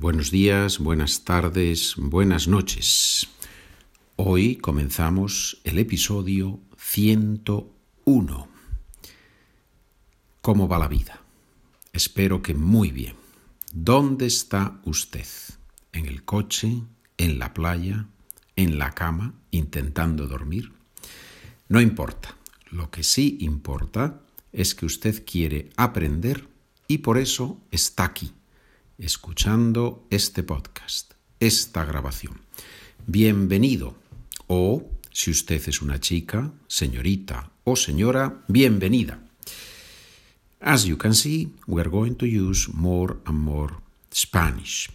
Buenos días, buenas tardes, buenas noches. Hoy comenzamos el episodio 101. ¿Cómo va la vida? Espero que muy bien. ¿Dónde está usted? ¿En el coche? ¿En la playa? ¿En la cama? ¿Intentando dormir? No importa. Lo que sí importa es que usted quiere aprender y por eso está aquí, escuchando este podcast, esta grabación. Bienvenido o, si usted es una chica, señorita o señora, bienvenida. As you can see, we are going to use more and more Spanish.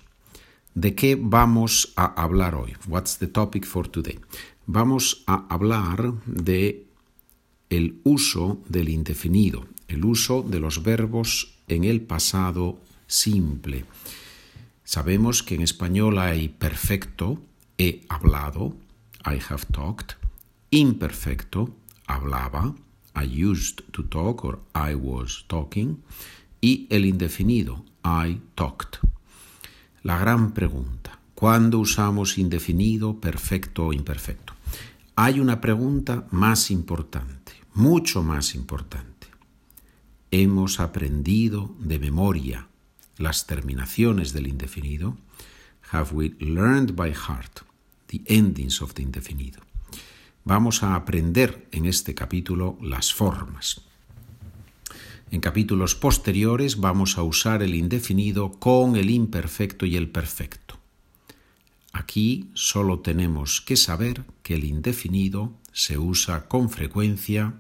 ¿De qué vamos a hablar hoy? What's the topic for today? Vamos a hablar de el uso del indefinido, el uso de los verbos en el pasado simple. Sabemos que en español hay perfecto, he hablado, I have talked, imperfecto, hablaba, I used to talk or I was talking, y el indefinido, I talked. La gran pregunta, ¿cuándo usamos indefinido, perfecto o imperfecto? Hay una pregunta más importante, mucho más importante. ¿Hemos aprendido de memoria las terminaciones del indefinido? Have we learned by heart the endings of the indefinido? vamos a aprender en este capítulo las formas. En capítulos posteriores vamos a usar el indefinido con el imperfecto y el perfecto. Aquí solo tenemos que saber que el indefinido se usa con frecuencia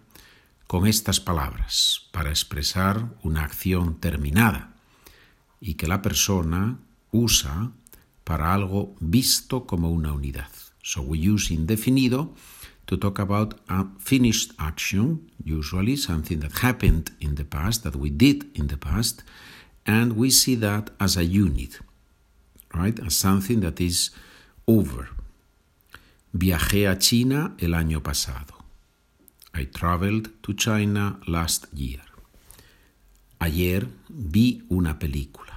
con estas palabras para expresar una acción terminada y que la persona usa para algo visto como una unidad. So we use indefinido to talk about a finished action, usually something that happened in the past, that we did in the past, and we see that as a unit, right? As something that is over. Viajé a China el año pasado. I traveled to China last year. Ayer vi una película.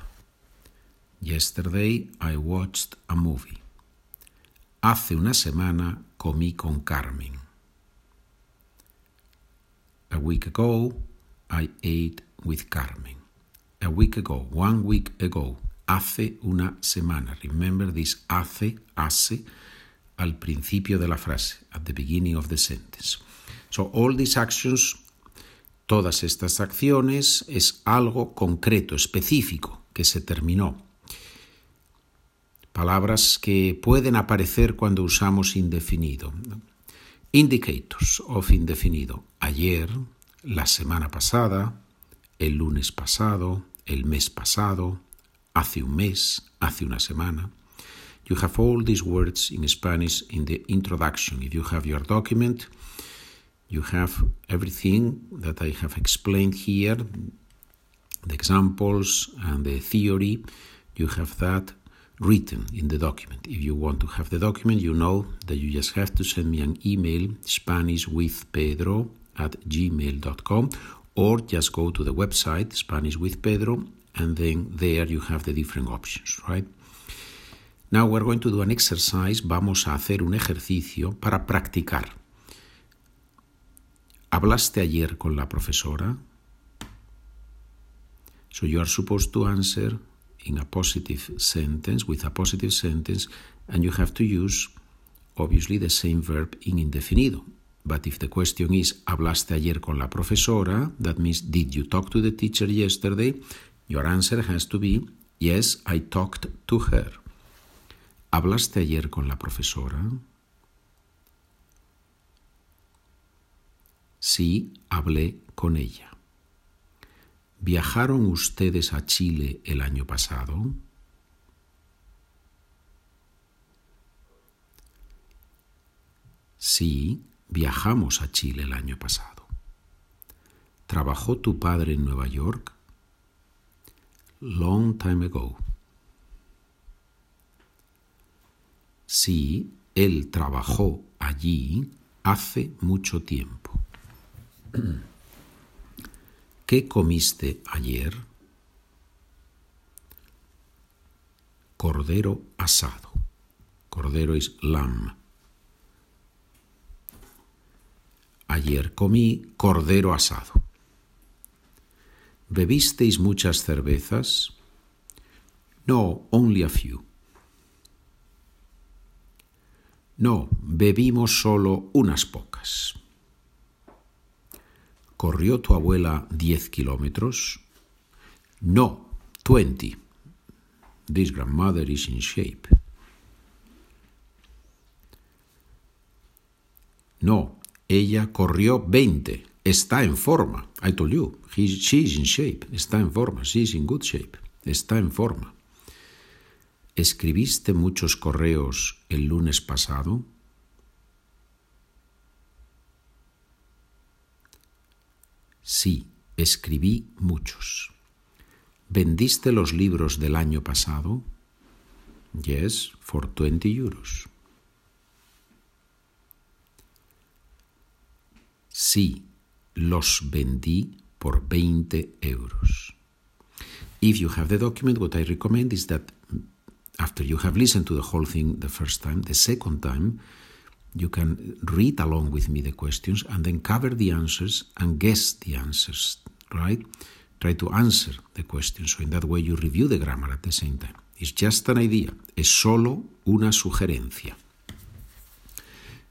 Yesterday I watched a movie. Hace una semana comí con Carmen. A week ago, I ate with Carmen. A week ago, one week ago, hace una semana. Remember this hace, hace, al principio de la frase, at the beginning of the sentence. So all these actions, todas estas acciones, es algo concreto, específico, que se terminó palabras que pueden aparecer cuando usamos indefinido. Indicators of indefinido. Ayer, la semana pasada, el lunes pasado, el mes pasado, hace un mes, hace una semana. You have all these words in Spanish in the introduction. If you have your document, you have everything that I have explained here, the examples and the theory. You have that written in the document. If you want to have the document, you know that you just have to send me an email, SpanishWithPedro at gmail.com, or just go to the website, Spanish with Pedro, and then there you have the different options, right? Now we're going to do an exercise. Vamos a hacer un ejercicio para practicar. ¿Hablaste ayer con la profesora? So you are supposed to answer in a positive sentence, with a positive sentence, and you have to use obviously the same verb in indefinido. But if the question is, ¿hablaste ayer con la profesora? That means, did you talk to the teacher yesterday? Your answer has to be, yes, I talked to her. ¿Hablaste ayer con la profesora? Sí, hablé con ella. ¿Viajaron ustedes a Chile el año pasado? Sí, viajamos a Chile el año pasado. ¿Trabajó tu padre en Nueva York? Long time ago. Sí, él trabajó allí hace mucho tiempo. ¿Qué comiste ayer? cordero asado. Cordero es lamb. Ayer comí cordero asado. ¿Bebisteis muchas cervezas? No, only a few. No, bebimos solo unas pocas. ¿Corrió tu abuela diez kilómetros? No, twenty. This grandmother is in shape. No, ella corrió veinte. Está en forma. I told you, she's in shape. Está en forma. She's in good shape. Está en forma. ¿Escribiste muchos correos el lunes pasado? Sí, escribí muchos. ¿Vendiste los libros del año pasado? Yes, for 20 euros. Sí, los vendí por 20 euros. If you have the document, what I recommend is that after you have listened to the whole thing the first time, the second time, you can read along with me the questions and then cover the answers and guess the answers, right? Try to answer the questions. So in that way you review the grammar at the same time. It's just an idea. Es solo una sugerencia.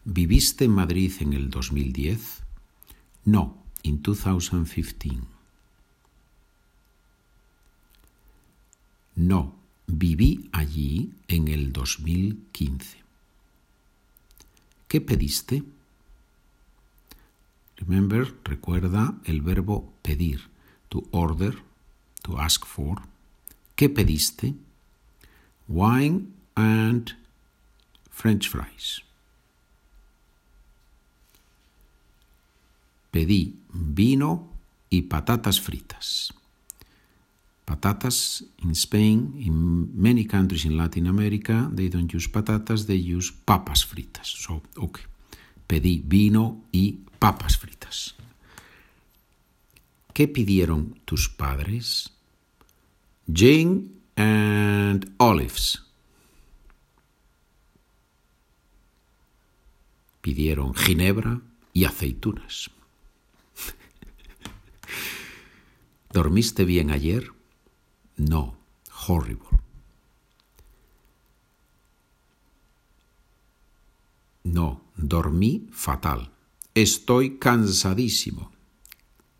¿Viviste en Madrid en el 2010? No, in 2015. No, Viví allí en el 2015. ¿Qué pediste? Remember, recuerda el verbo pedir, to order, to ask for. ¿Qué pediste? Wine and French fries. Pedí vino y patatas fritas. Patatas in Spain, in many countries in Latin America, they don't use patatas, they use papas fritas. So, okay. Pedí vino y papas fritas. ¿Qué pidieron tus padres? Gin and olives. Pidieron ginebra y aceitunas. ¿Dormiste bien ayer? No, horrible. No, dormí fatal. Estoy cansadísimo.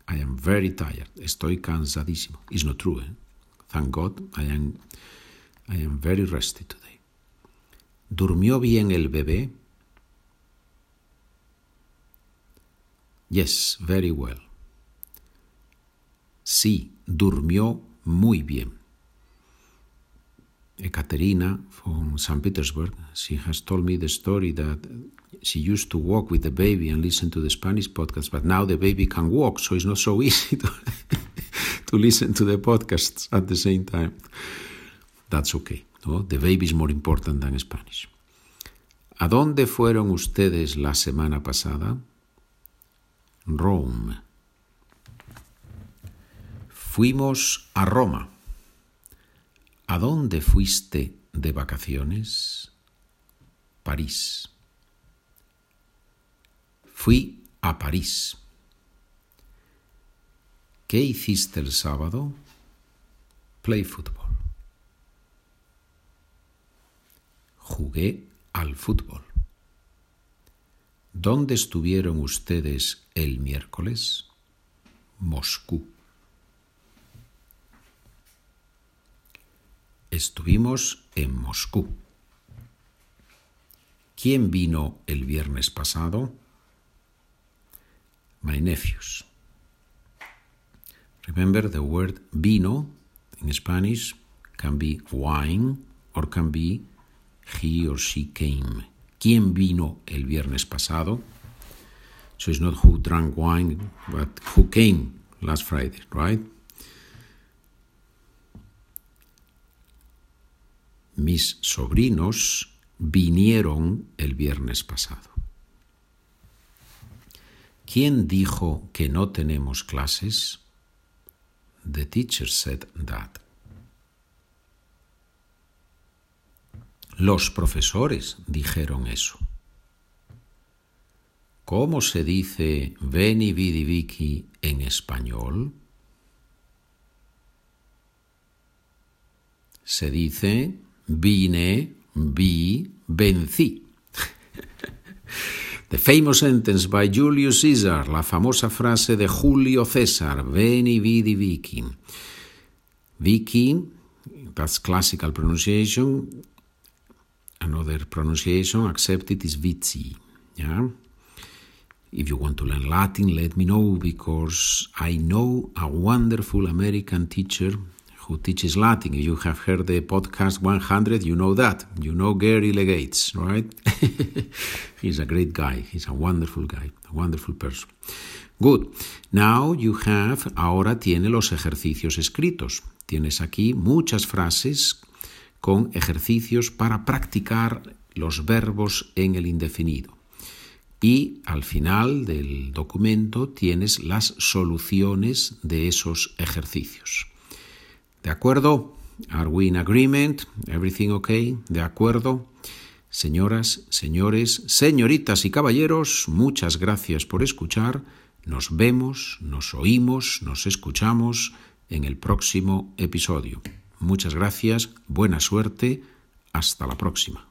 I am very tired. Estoy cansadísimo. It's not true. Eh? Thank God, I am, I am very rested today. ¿Durmió bien el bebé? Yes, very well. Sí, durmió muy bien. Ekaterina from St. Petersburg, she has told me the story that she used to walk with the baby and listen to the Spanish podcast, but now the baby can walk, so it's not so easy to, to listen to the podcasts at the same time. That's okay. ¿no? The baby is more important than Spanish. ¿A dónde fueron ustedes la semana pasada? Rome. Fuimos a Roma. ¿A dónde fuiste de vacaciones? París. Fui a París. ¿Qué hiciste el sábado? Play football. Jugué al fútbol. ¿Dónde estuvieron ustedes el miércoles? Moscú. Estuvimos en Moscú. ¿Quién vino el viernes pasado? My nephews. Remember the word vino in Spanish can be wine or can be he or she came. ¿Quién vino el viernes pasado? So it's not who drank wine, but who came last Friday, right? Mis sobrinos vinieron el viernes pasado. ¿Quién dijo que no tenemos clases? The teacher said that. Los profesores dijeron eso. ¿Cómo se dice veni vidi vici en español? Se dice vine, vi, vencí. The famous sentence by Julius Caesar, la famosa frase de Julio César, veni vidi vici. Vici, that's classical pronunciation. Another pronunciation accepted is vici. Yeah? If you want to learn Latin, let me know because I know a wonderful American teacher who teaches Latin. You have heard the podcast 100, you know that. You know Gary Legates, right? He's a great guy. He's a wonderful guy, a wonderful person. Good. Now you have, ahora tiene los ejercicios escritos. Tienes aquí muchas frases con ejercicios para practicar los verbos en el indefinido. Y al final del documento tienes las soluciones de esos ejercicios. ¿De acuerdo? Are we in agreement? Everything okay? ¿De acuerdo? Señoras, señores, señoritas y caballeros, muchas gracias por escuchar. Nos vemos, nos oímos, nos escuchamos en el próximo episodio. Muchas gracias, buena suerte, hasta la próxima.